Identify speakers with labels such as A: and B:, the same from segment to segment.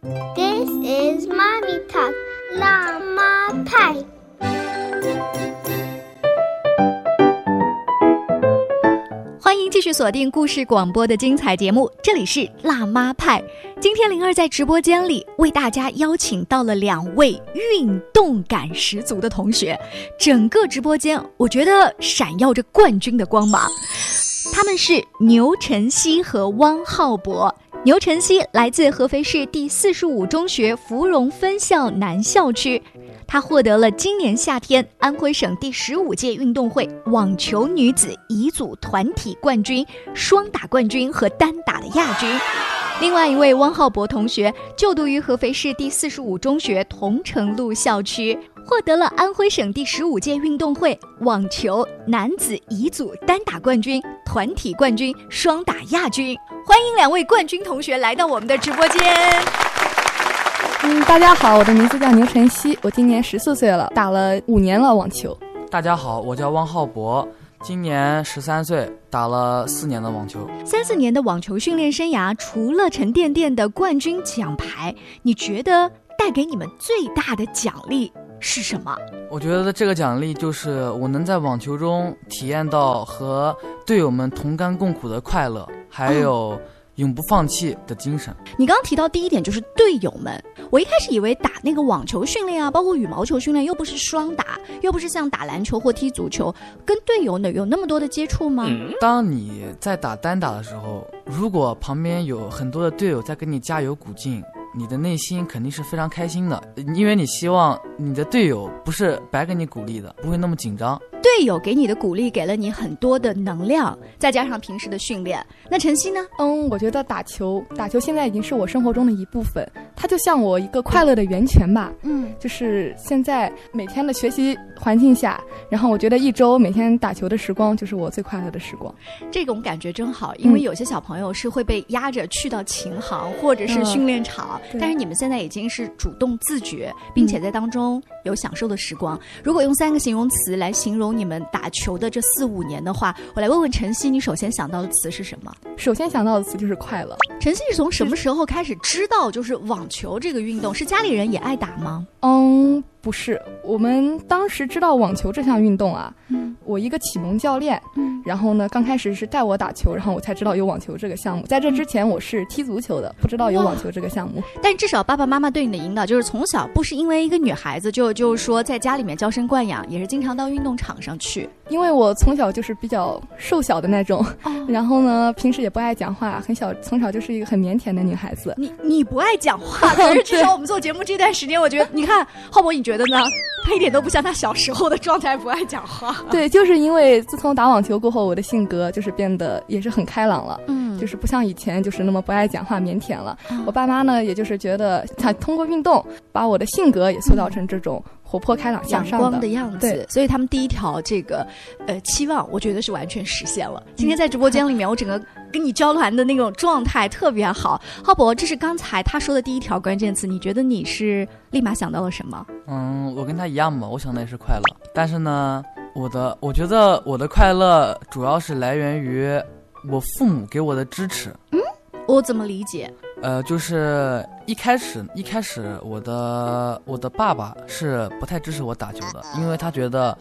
A: This is mommy talk，辣妈派。
B: 欢迎继续锁定故事广播的精彩节目，这里是辣妈派。今天灵儿在直播间里为大家邀请到了两位运动感十足的同学，整个直播间我觉得闪耀着冠军的光芒。他们是牛晨曦和汪浩博。牛晨曦来自合肥市第四十五中学芙蓉分校南校区，他获得了今年夏天安徽省第十五届运动会网球女子乙组团体冠军、双打冠军和单打的亚军。另外一位汪浩博同学就读于合肥市第四十五中学桐城路校区，获得了安徽省第十五届运动会网球男子乙组单打冠军、团体冠军、双打亚军。欢迎两位冠军同学来到我们的直播间。
C: 嗯，大家好，我的名字叫牛晨曦，我今年十四岁了，打了五年了网球。
D: 大家好，我叫汪浩博，今年十三岁，打了四年的网球。
B: 三四年的网球训练生涯，除了沉甸甸的冠军奖牌，你觉得带给你们最大的奖励是什么？
D: 我觉得这个奖励就是我能在网球中体验到和队友们同甘共苦的快乐，还有永不放弃的精神。
B: 你刚刚提到第一点就是队友们，我一开始以为打那个网球训练啊，包括羽毛球训练，又不是双打，又不是像打篮球或踢足球，跟队友呢有那么多的接触吗？
D: 当你在打单打的时候，如果旁边有很多的队友在给你加油鼓劲。你的内心肯定是非常开心的，因为你希望你的队友不是白给你鼓励的，不会那么紧张。
B: 队友给你的鼓励给了你很多的能量，再加上平时的训练。那晨曦呢？
C: 嗯，我觉得打球，打球现在已经是我生活中的一部分，它就像我一个快乐的源泉吧。嗯，就是现在每天的学习环境下，然后我觉得一周每天打球的时光就是我最快乐的时光。
B: 这种感觉真好，因为有些小朋友是会被压着去到琴行或者是训练场，但是你们现在已经是主动自觉，并且在当中有享受的时光。如果用三个形容词来形容。你们打球的这四五年的话，我来问问晨曦，你首先想到的词是什么？
C: 首先想到的词就是快乐。
B: 晨曦是从什么时候开始知道就是网球这个运动？是家里人也爱打吗？
C: 嗯。不是，我们当时知道网球这项运动啊，嗯，我一个启蒙教练，嗯，然后呢，刚开始是带我打球，然后我才知道有网球这个项目。在这之前，我是踢足球的，不知道有网球这个项目。
B: 但至少爸爸妈妈对你的引导，就是从小不是因为一个女孩子就就是说在家里面娇生惯养，也是经常到运动场上去。
C: 因为我从小就是比较瘦小的那种，然后呢，平时也不爱讲话，很小从小就是一个很腼腆的女孩子。
B: 你你不爱讲话，可是至少我们做节目这段时间，我觉得你看浩博，你觉得呢？他一点都不像他小时候的状态，不爱讲话。
C: 对，就是因为自从打网球过后，我的性格就是变得也是很开朗了。嗯，就是不像以前就是那么不爱讲话、腼腆了。我爸妈呢，也就是觉得他通过运动把我的性格也塑造成这种。活泼开朗、
B: 阳光
C: 的
B: 样子，所以他们第一条这个，呃，期望，我觉得是完全实现了。今天在直播间里面，我整个跟你交谈的那种状态特别好。浩博，这是刚才他说的第一条关键词，你觉得你是立马想到了什么？
D: 嗯，我跟他一样嘛，我想的也是快乐。但是呢，我的，我觉得我的快乐主要是来源于我父母给我的支持。
B: 嗯，我怎么理解？
D: 呃，就是一开始一开始，我的我的爸爸是不太支持我打球的，因为他觉得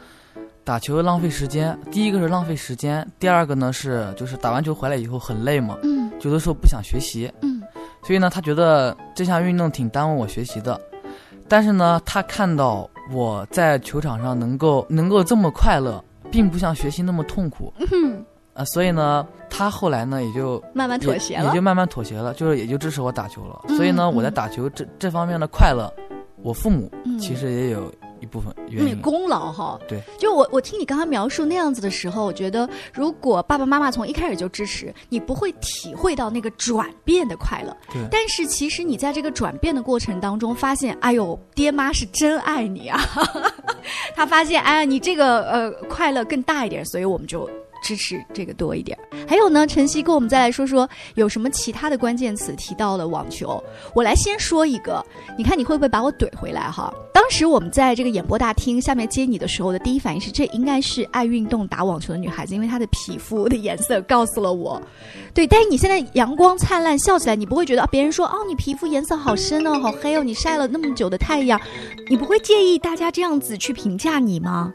D: 打球浪费时间。第一个是浪费时间，第二个呢是就是打完球回来以后很累嘛，嗯，有的时候不想学习，嗯，所以呢，他觉得这项运动挺耽误我学习的。但是呢，他看到我在球场上能够能够这么快乐，并不像学习那么痛苦。啊，所以呢，他后来呢也就
B: 慢慢妥协了，
D: 也就慢慢妥协了，就是也就支持我打球了。所以呢，我在打球这这方面的快乐，我父母其实也有一部分原因
B: 功劳哈。
D: 对，
B: 就我我听你刚刚描述那样子的时候，我觉得如果爸爸妈妈从一开始就支持你，不会体会到那个转变的快乐。
D: 对，
B: 但是其实你在这个转变的过程当中，发现，哎呦，爹妈是真爱你啊！他发现，哎呀，你这个呃快乐更大一点，所以我们就。支持这个多一点。还有呢，晨曦跟我们再来说说有什么其他的关键词提到了网球。我来先说一个，你看你会不会把我怼回来哈？当时我们在这个演播大厅下面接你的时候的第一反应是，这应该是爱运动打网球的女孩子，因为她的皮肤的颜色告诉了我。对，但是你现在阳光灿烂，笑起来，你不会觉得？别人说哦，你皮肤颜色好深哦，好黑哦，你晒了那么久的太阳，你不会介意大家这样子去评价你吗？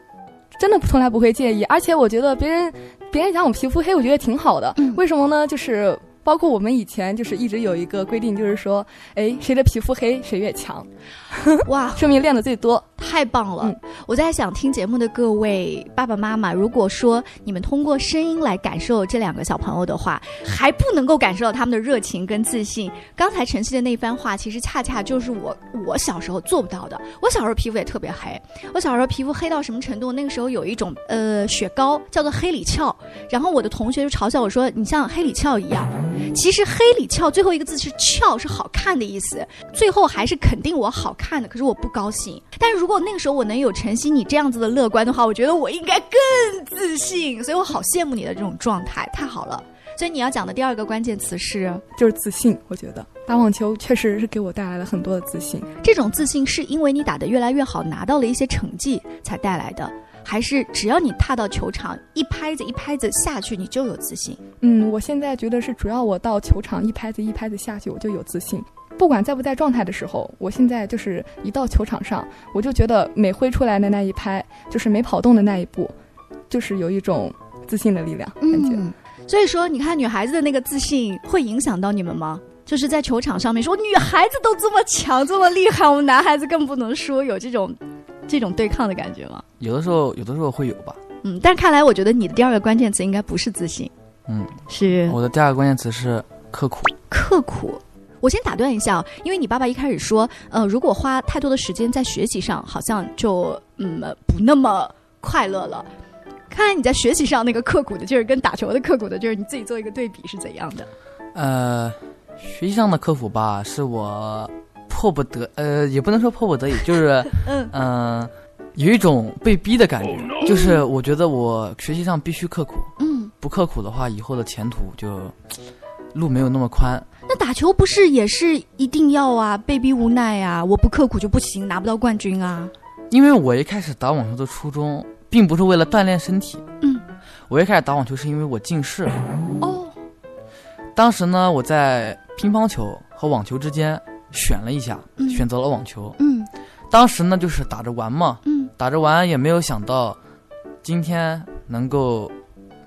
C: 真的从来不会介意，而且我觉得别人，别人讲我皮肤黑，我觉得挺好的。为什么呢？就是。包括我们以前就是一直有一个规定，就是说，哎，谁的皮肤黑谁越强，哇，说明练的最多，
B: 太棒了。我在想听节目的各位爸爸妈妈，如果说你们通过声音来感受这两个小朋友的话，还不能够感受到他们的热情跟自信。刚才晨曦的那番话，其实恰恰就是我我小时候做不到的。我小时候皮肤也特别黑，我小时候皮肤黑到什么程度？那个时候有一种呃雪糕叫做黑里翘，然后我的同学就嘲笑我说：“你像黑里翘一样。”其实黑里翘最后一个字是翘，是好看的意思。最后还是肯定我好看的，可是我不高兴。但是如果那个时候我能有晨曦你这样子的乐观的话，我觉得我应该更自信。所以我好羡慕你的这种状态，太好了。所以你要讲的第二个关键词是，
C: 就是自信。我觉得打网球确实是给我带来了很多的自信。
B: 这种自信是因为你打得越来越好，拿到了一些成绩才带来的。还是只要你踏到球场，一拍子一拍子下去，你就有自信。
C: 嗯，我现在觉得是主要我到球场一拍子一拍子下去，我就有自信。不管在不在状态的时候，我现在就是一到球场上，我就觉得每挥出来的那一拍，就是每跑动的那一步，就是有一种自信的力量感觉。
B: 所以说，你看女孩子的那个自信会影响到你们吗？就是在球场上面说女孩子都这么强这么厉害，我们男孩子更不能说有这种。这种对抗的感觉吗？
D: 有的时候，有的时候会有吧。
B: 嗯，但看来我觉得你的第二个关键词应该不是自信。
D: 嗯，
B: 是
D: 我的第二个关键词是刻苦。
B: 刻苦，我先打断一下，因为你爸爸一开始说，呃，如果花太多的时间在学习上，好像就嗯不那么快乐了。看来你在学习上那个刻苦的劲儿，跟打球的刻苦的劲儿，你自己做一个对比是怎样的？
D: 呃，学习上的刻苦吧，是我。迫不得，呃，也不能说迫不得已，就是，嗯，有一种被逼的感觉，就是我觉得我学习上必须刻苦，嗯，不刻苦的话，以后的前途就路没有那么宽。
B: 那打球不是也是一定要啊，被逼无奈啊，我不刻苦就不行，拿不到冠军啊。
D: 因为我一开始打网球的初衷，并不是为了锻炼身体，嗯，我一开始打网球是因为我近视，哦，当时呢，我在乒乓球和网球之间。选了一下，选择了网球。嗯，当时呢就是打着玩嘛，嗯，打着玩也没有想到，今天能够，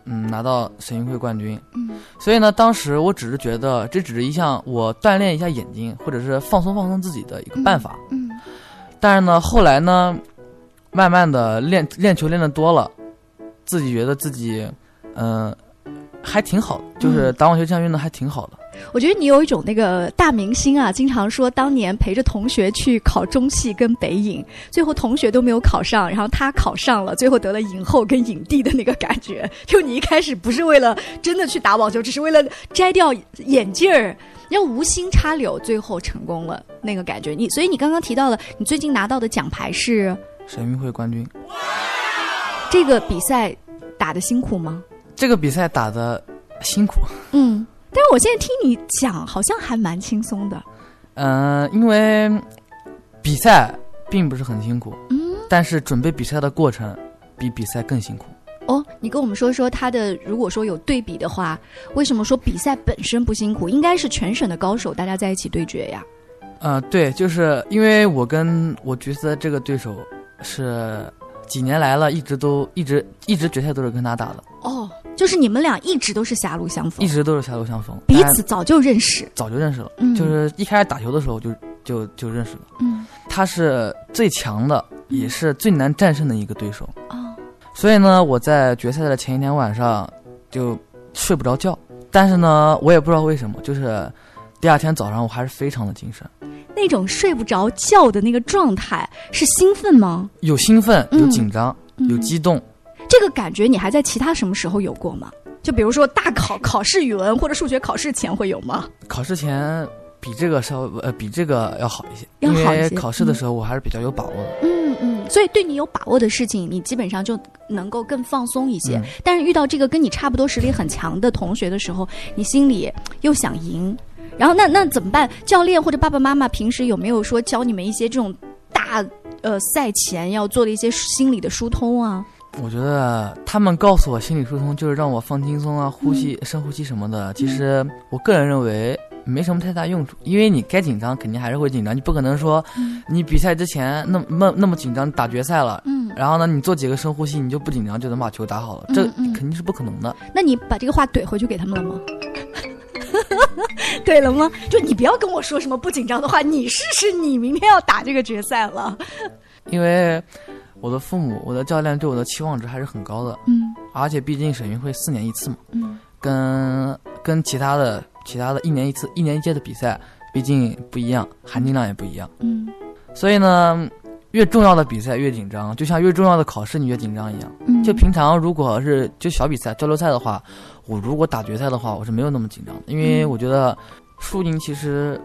D: 嗯，拿到省运会冠军。嗯，所以呢，当时我只是觉得这只是一项我锻炼一下眼睛，或者是放松放松自己的一个办法。嗯，但是呢，后来呢，慢慢的练练球练的多了，自己觉得自己，嗯，还挺好，就是打网球这项运动还挺好的。
B: 我觉得你有一种那个大明星啊，经常说当年陪着同学去考中戏跟北影，最后同学都没有考上，然后他考上了，最后得了影后跟影帝的那个感觉。就你一开始不是为了真的去打网球，只是为了摘掉眼镜儿，要无心插柳，最后成功了那个感觉。你所以你刚刚提到了你最近拿到的奖牌是
D: 省运会冠军。
B: 这个比赛打的辛苦吗？
D: 这个比赛打的辛苦。
B: 嗯。但是我现在听你讲，好像还蛮轻松的。
D: 嗯，因为比赛并不是很辛苦，嗯，但是准备比赛的过程比比赛更辛苦。
B: 哦，你跟我们说说他的，如果说有对比的话，为什么说比赛本身不辛苦？应该是全省的高手大家在一起对决呀。
D: 呃，对，就是因为我跟我角色这个对手是几年来了，一直都一直一直决赛都是跟他打的。
B: 哦。就是你们俩一直都是狭路相逢，
D: 一直都是狭路相逢，
B: 彼此早就认识，
D: 早就认识了。嗯，就是一开始打球的时候就就就认识了。嗯，他是最强的，也是最难战胜的一个对手。哦，所以呢，我在决赛的前一天晚上就睡不着觉，但是呢，我也不知道为什么，就是第二天早上我还是非常的精神。
B: 那种睡不着觉的那个状态是兴奋吗？
D: 有兴奋，有紧张，有激动。
B: 这个感觉你还在其他什么时候有过吗？就比如说大考考试语文或者数学考试前会有吗？
D: 考试前比这个稍微呃比这个要好一些，
B: 要好
D: 一些。考试的时候我还是比较有把握的。嗯
B: 嗯，所以对你有把握的事情，你基本上就能够更放松一些。但是遇到这个跟你差不多实力很强的同学的时候，你心里又想赢，然后那那怎么办？教练或者爸爸妈妈平时有没有说教你们一些这种大呃赛前要做的一些心理的疏通啊？
D: 我觉得他们告诉我心理疏通就是让我放轻松啊，呼吸深呼吸什么的。其实我个人认为。没什么太大用处，因为你该紧张肯定还是会紧张，你不可能说，你比赛之前那么那么紧张打决赛了，嗯，然后呢你做几个深呼吸你就不紧张就能把球打好了，这肯定是不可能的。
B: 那你把这个话怼回去给他们了吗？怼了吗？就你不要跟我说什么不紧张的话，你试试你明天要打这个决赛了。
D: 因为我的父母、我的教练对我的期望值还是很高的，嗯，而且毕竟省运会四年一次嘛，嗯，跟跟其他的。其他的一年一次、一年一届的比赛，毕竟不一样，含金量也不一样。嗯，所以呢，越重要的比赛越紧张，就像越重要的考试你越紧张一样。嗯，就平常如果是就小比赛、交流赛的话，我如果打决赛的话，我是没有那么紧张的，因为我觉得输赢其实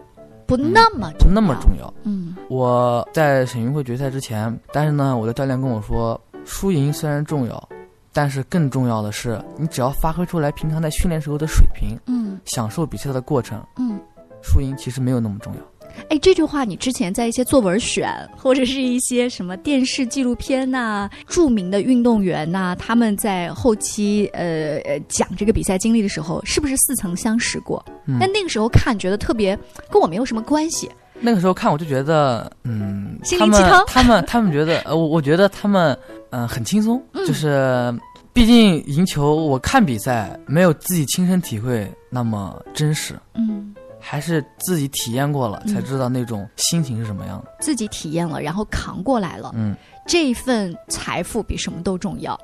B: 不那么
D: 不那么重要。嗯，我在省运会决赛之前，但是呢，我的教练跟我说，输赢虽然重要。但是更重要的是，你只要发挥出来平常在训练时候的水平，嗯，享受比赛的过程，嗯，输赢其实没有那么重要。
B: 哎，这句话你之前在一些作文选或者是一些什么电视纪录片呐，著名的运动员呐，他们在后期呃讲这个比赛经历的时候，是不是似曾相识过？但那个时候看觉得特别跟我没有什么关系。
D: 那个时候看我就觉得，嗯，
B: 心灵鸡汤。
D: 他们他们觉得，呃，我我觉得他们。嗯，很轻松，就是，毕竟赢球，我看比赛没有自己亲身体会那么真实，嗯，还是自己体验过了才知道那种心情是什么样的。
B: 自己体验了，然后扛过来了，嗯，这份财富比什么都重要。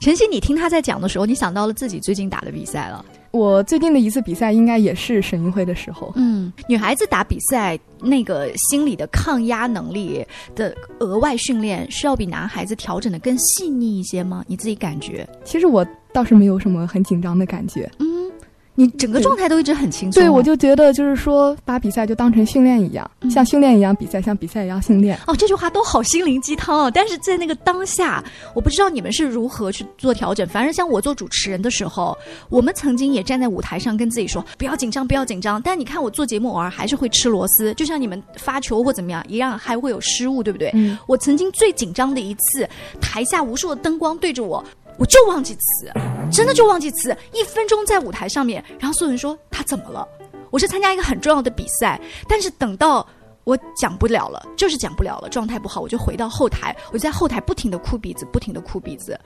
B: 晨曦，你听他在讲的时候，你想到了自己最近打的比赛了。
C: 我最近的一次比赛应该也是省运会的时候。
B: 嗯，女孩子打比赛那个心理的抗压能力的额外训练，是要比男孩子调整的更细腻一些吗？你自己感觉？
C: 其实我倒是没有什么很紧张的感觉。
B: 嗯。你整个状态都一直很轻松，
C: 对我就觉得就是说把比赛就当成训练一样，像训练一样比赛，像比赛一样训练。
B: 哦，这句话都好心灵鸡汤啊！但是在那个当下，我不知道你们是如何去做调整。反正像我做主持人的时候，我们曾经也站在舞台上跟自己说不要紧张，不要紧张。但你看我做节目偶尔还是会吃螺丝，就像你们发球或怎么样一样，还会有失误，对不对？我曾经最紧张的一次，台下无数的灯光对着我。我就忘记词，真的就忘记词。一分钟在舞台上面，然后所有人说他怎么了？我是参加一个很重要的比赛，但是等到我讲不了了，就是讲不了了，状态不好，我就回到后台，我就在后台不停的哭鼻子，不停的哭鼻子。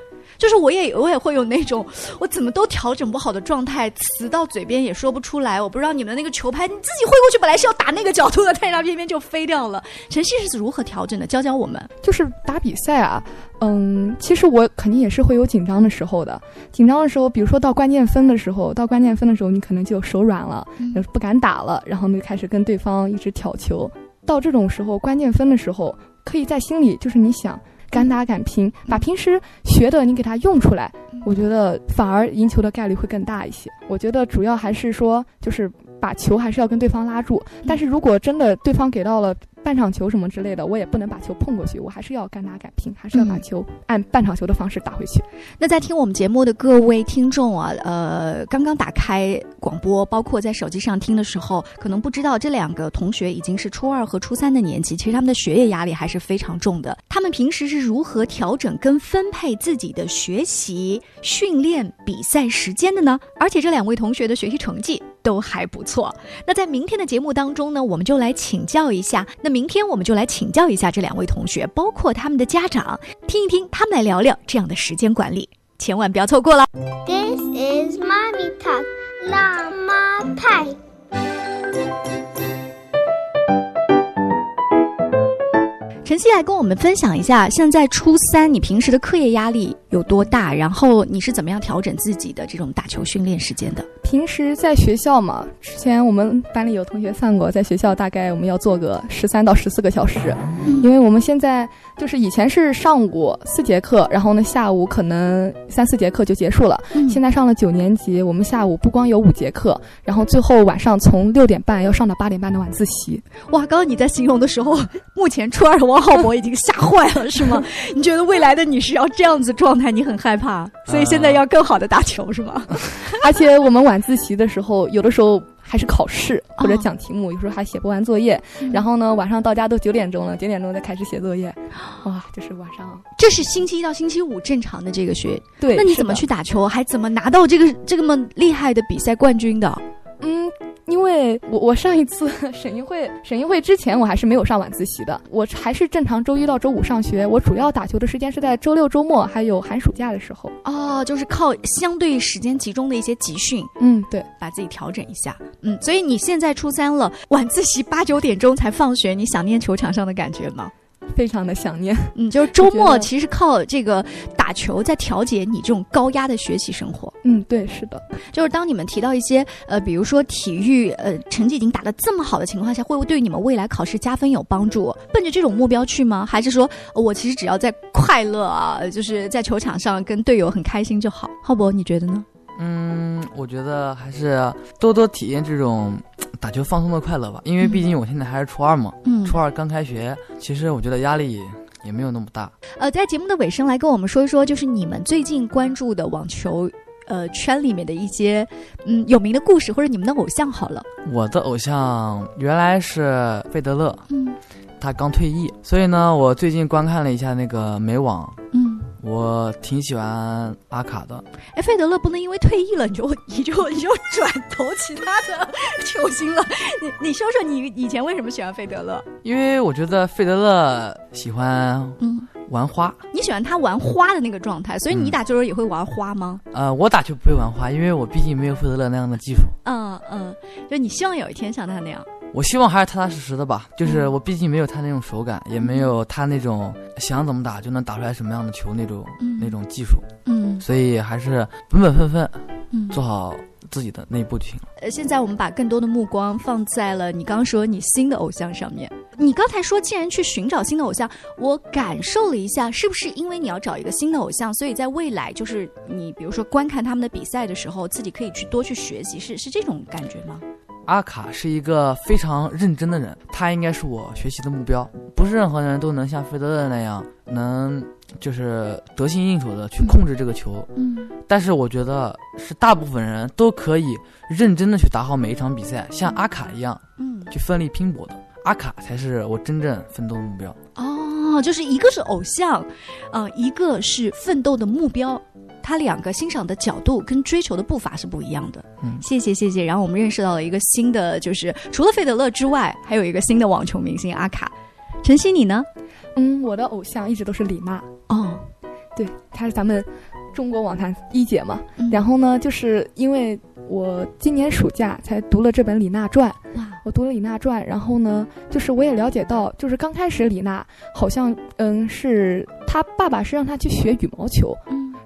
B: 就是我也我也会有那种我怎么都调整不好的状态，词到嘴边也说不出来。我不知道你们那个球拍你自己挥过去，本来是要打那个角度的，但是它偏偏就飞掉了。晨曦是如何调整的？教教我们。
C: 就是打比赛啊，嗯，其实我肯定也是会有紧张的时候的。紧张的时候，比如说到关键分的时候，到关键分的时候，你可能就手软了，不敢打了，然后就开始跟对方一直挑球。到这种时候，关键分的时候，可以在心里就是你想。敢打敢拼，把平时学的你给它用出来，我觉得反而赢球的概率会更大一些。我觉得主要还是说，就是把球还是要跟对方拉住。但是如果真的对方给到了。半场球什么之类的，我也不能把球碰过去，我还是要敢打敢拼，还是要把球按半场球的方式打回去。
B: 那在听我们节目的各位听众啊，呃，刚刚打开广播，包括在手机上听的时候，可能不知道这两个同学已经是初二和初三的年纪，其实他们的学业压力还是非常重的。他们平时是如何调整跟分配自己的学习、训练、比赛时间的呢？而且这两位同学的学习成绩。都还不错。那在明天的节目当中呢，我们就来请教一下。那明天我们就来请教一下这两位同学，包括他们的家长，听一听他们来聊聊这样的时间管理，千万不要错过了。
A: This is mommy talk，辣妈派。
B: 晨曦来跟我们分享一下，现在初三，你平时的课业压力有多大？然后你是怎么样调整自己的这种打球训练时间的？
C: 平时在学校嘛，之前我们班里有同学算过，在学校大概我们要做个十三到十四个小时，因为我们现在就是以前是上午四节课，然后呢下午可能三四节课就结束了。现在上了九年级，我们下午不光有五节课，然后最后晚上从六点半要上到八点半的晚自习。
B: 哇，刚刚你在形容的时候，目前初二的王浩博已经吓坏了，是吗？你觉得未来的你是要这样子状态，你很害怕，所以现在要更好的打球，是吗？
C: 而且我们晚自习的时候，有的时候还是考试或者讲题目，有时候还写不完作业。然后呢，晚上到家都九点钟了，九点钟再开始写作业。哇，就是晚上。
B: 这是星期一到星期五正常的这个学。
C: 对。
B: 那你怎么去打球？还怎么拿到这个这么厉害的比赛冠军的？
C: 嗯。因为我我上一次 省运会省运会之前我还是没有上晚自习的，我还是正常周一到周五上学。我主要打球的时间是在周六周末还有寒暑假的时候。
B: 哦，就是靠相对时间集中的一些集训，
C: 嗯，对，
B: 把自己调整一下。嗯，所以你现在初三了，晚自习八九点钟才放学，你想念球场上的感觉吗？
C: 非常的想念，
B: 嗯，就是周末其实靠这个打球在调节你这种高压的学习生活。
C: 嗯，对，是的，
B: 就是当你们提到一些呃，比如说体育呃成绩已经打得这么好的情况下，会不会对你们未来考试加分有帮助？奔着这种目标去吗？还是说我其实只要在快乐啊，就是在球场上跟队友很开心就好？浩博，你觉得呢？
D: 嗯，我觉得还是多多体验这种。打球放松的快乐吧，因为毕竟我现在还是初二嘛，嗯，初二刚开学，其实我觉得压力也没有那么大。
B: 呃，在节目的尾声来跟我们说一说，就是你们最近关注的网球，呃，圈里面的一些嗯有名的故事，或者你们的偶像好了。
D: 我的偶像原来是费德勒，嗯，他刚退役，所以呢，我最近观看了一下那个美网，嗯。我挺喜欢阿卡的。
B: 哎，费德勒不能因为退役了你就 你就你就转投其他的球星了。你你说说你以前为什么喜欢费德勒？
D: 因为我觉得费德勒喜欢嗯玩花。
B: 你喜欢他玩花的那个状态，所以你打球时候也会玩花吗？
D: 呃，我打球不会玩花，因为我毕竟没有费德勒那样的技术。
B: 嗯嗯，就你希望有一天像他那样。
D: 我希望还是踏踏实实的吧，就是我毕竟没有他那种手感，也没有他那种想怎么打就能打出来什么样的球那种那种技术，嗯，所以还是本本分分，嗯，做好自己的那一步就行了。
B: 呃，现在我们把更多的目光放在了你刚刚说你新的偶像上面。你刚才说既然去寻找新的偶像，我感受了一下，是不是因为你要找一个新的偶像，所以在未来就是你比如说观看他们的比赛的时候，自己可以去多去学习，是是这种感觉吗？
D: 阿卡是一个非常认真的人，他应该是我学习的目标。不是任何人都能像费德勒那样，能就是得心应手的去控制这个球。嗯，但是我觉得是大部分人都可以认真的去打好每一场比赛，像阿卡一样，嗯，去奋力拼搏的。阿卡才是我真正奋斗的目标。
B: 哦，就是一个是偶像，呃，一个是奋斗的目标。他两个欣赏的角度跟追求的步伐是不一样的。嗯，谢谢谢谢。然后我们认识到了一个新的，就是除了费德勒之外，还有一个新的网球明星阿卡。晨曦，你呢？
C: 嗯，我的偶像一直都是李娜。哦，对，她是咱们中国网坛一姐嘛。然后呢，就是因为我今年暑假才读了这本《李娜传》。哇！我读了《李娜传》，然后呢，就是我也了解到，就是刚开始李娜好像，嗯，是她爸爸是让她去学羽毛球。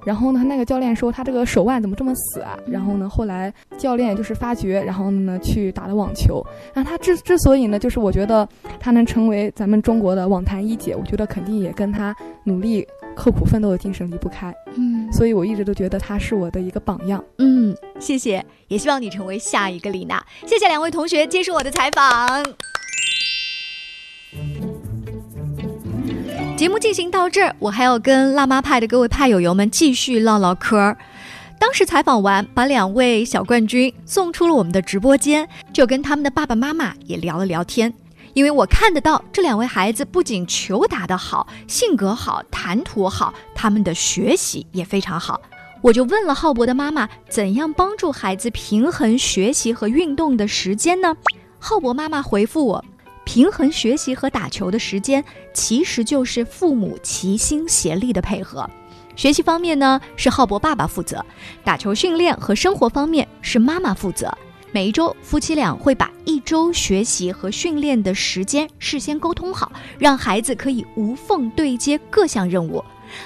C: 然后呢，那个教练说他这个手腕怎么这么死啊？然后呢，后来教练就是发觉，然后呢去打了网球。然后他之之所以呢，就是我觉得他能成为咱们中国的网坛一姐，我觉得肯定也跟他努力刻苦奋斗的精神离不开。嗯，所以我一直都觉得他是我的一个榜样。
B: 嗯，谢谢，也希望你成为下一个李娜。谢谢两位同学接受我的采访。节目进行到这儿，我还要跟辣妈派的各位派友友们继续唠唠嗑儿。当时采访完，把两位小冠军送出了我们的直播间，就跟他们的爸爸妈妈也聊了聊天。因为我看得到这两位孩子不仅球打得好，性格好，谈吐好，他们的学习也非常好。我就问了浩博的妈妈，怎样帮助孩子平衡学习和运动的时间呢？浩博妈妈回复我。平衡学习和打球的时间，其实就是父母齐心协力的配合。学习方面呢，是浩博爸爸负责；打球训练和生活方面是妈妈负责。每一周，夫妻俩会把一周学习和训练的时间事先沟通好，让孩子可以无缝对接各项任务。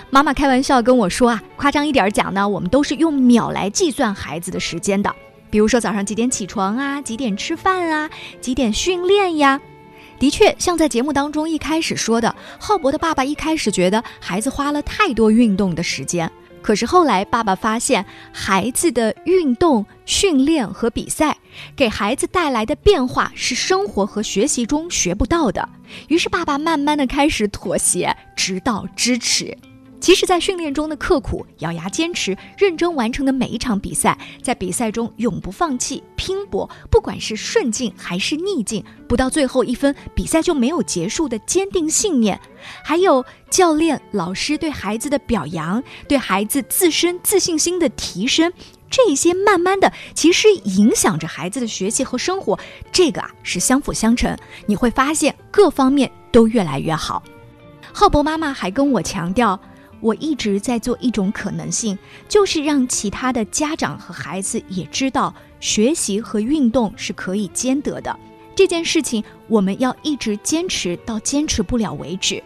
B: 妈妈开玩笑跟我说啊，夸张一点讲呢，我们都是用秒来计算孩子的时间的。比如说早上几点起床啊，几点吃饭啊，几点训练呀。的确，像在节目当中一开始说的，浩博的爸爸一开始觉得孩子花了太多运动的时间。可是后来，爸爸发现孩子的运动、训练和比赛给孩子带来的变化是生活和学习中学不到的。于是，爸爸慢慢的开始妥协，直到支持。其实，在训练中的刻苦、咬牙坚持、认真完成的每一场比赛，在比赛中永不放弃、拼搏，不管是顺境还是逆境，不到最后一分，比赛就没有结束的坚定信念，还有教练、老师对孩子的表扬，对孩子自身自信心的提升，这些慢慢的其实影响着孩子的学习和生活，这个啊是相辅相成，你会发现各方面都越来越好。浩博妈妈还跟我强调。我一直在做一种可能性，就是让其他的家长和孩子也知道，学习和运动是可以兼得的。这件事情我们要一直坚持到坚持不了为止，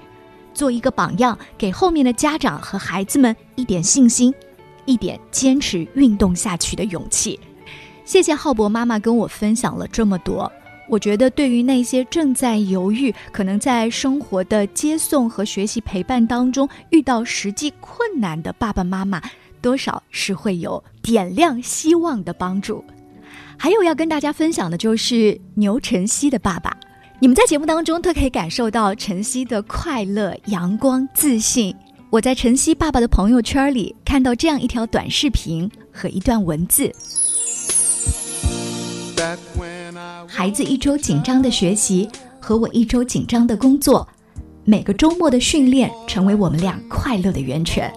B: 做一个榜样，给后面的家长和孩子们一点信心，一点坚持运动下去的勇气。谢谢浩博妈妈跟我分享了这么多。我觉得，对于那些正在犹豫、可能在生活的接送和学习陪伴当中遇到实际困难的爸爸妈妈，多少是会有点亮希望的帮助。还有要跟大家分享的就是牛晨曦的爸爸，你们在节目当中都可以感受到晨曦的快乐、阳光、自信。我在晨曦爸爸的朋友圈里看到这样一条短视频和一段文字。孩子一周紧张的学习和我一周紧张的工作，每个周末的训练成为我们俩快乐的源泉。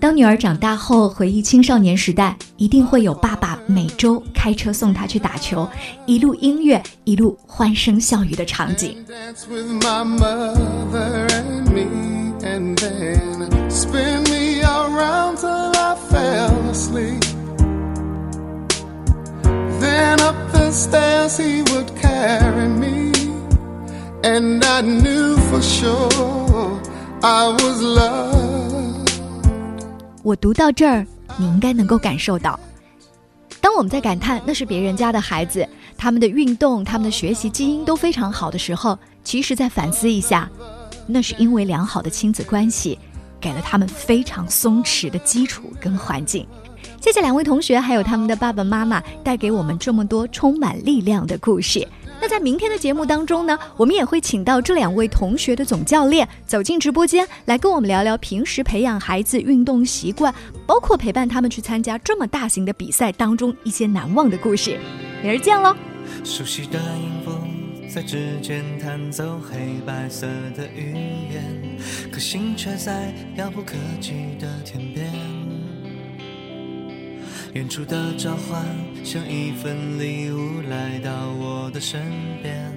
B: 当女儿长大后回忆青少年时代，一定会有爸爸每周开车送她去打球，一路音乐，一路欢声笑语的场景。Stairs he would carry me. And i knew for sure i was loved. 我读到这儿你应该能够感受到。当我们在感叹那是别人家的孩子他们的运动他们的学习基因都非常好的时候其实在反思一下那是因为良好的亲子关系给了他们非常松弛的基础跟环境。谢谢两位同学，还有他们的爸爸妈妈，带给我们这么多充满力量的故事。那在明天的节目当中呢，我们也会请到这两位同学的总教练走进直播间，来跟我们聊聊平时培养孩子运动习惯，包括陪伴他们去参加这么大型的比赛当中一些难忘的故事。明儿见喽！熟悉的音符在指尖弹奏黑白色的语言，可心却在遥不可及的天边。远处的召唤像一份礼物来到我的身边，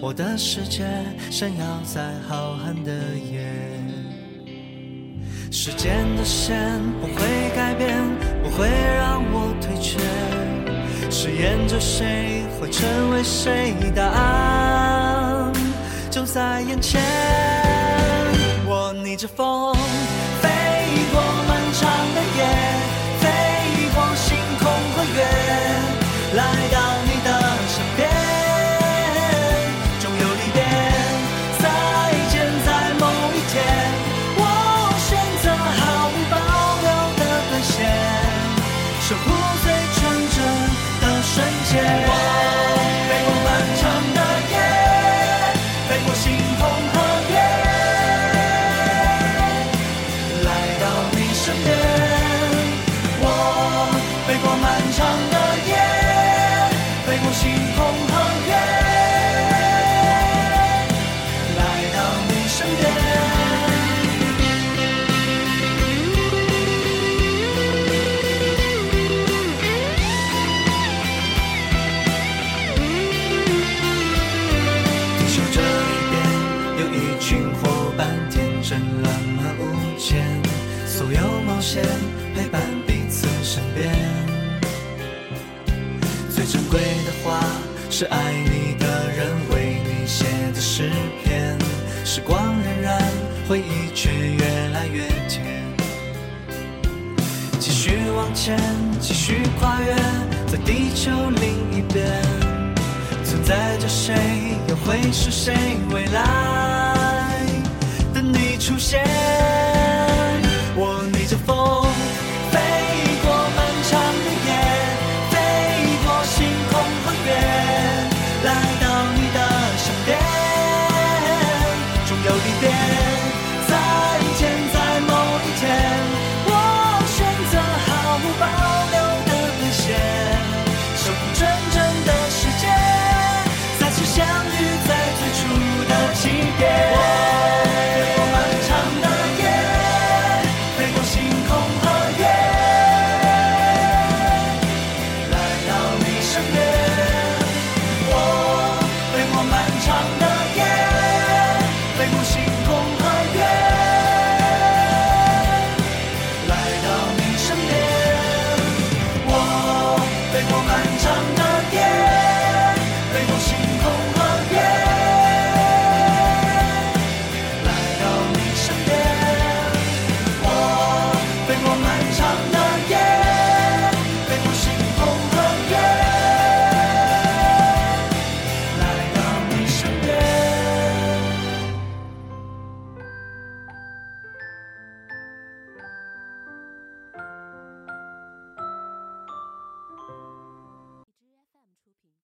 B: 我的世界闪耀在浩瀚的夜。时间的线不会改变，不会让我退却。誓言着谁会成为谁，答案就在眼前。我逆着风来是爱你的人为你写的诗篇，时光荏苒，回忆却越来越甜，继续
E: 往前，继续跨越，在地球另一边，存在着谁，又会是谁，未来等你出现。长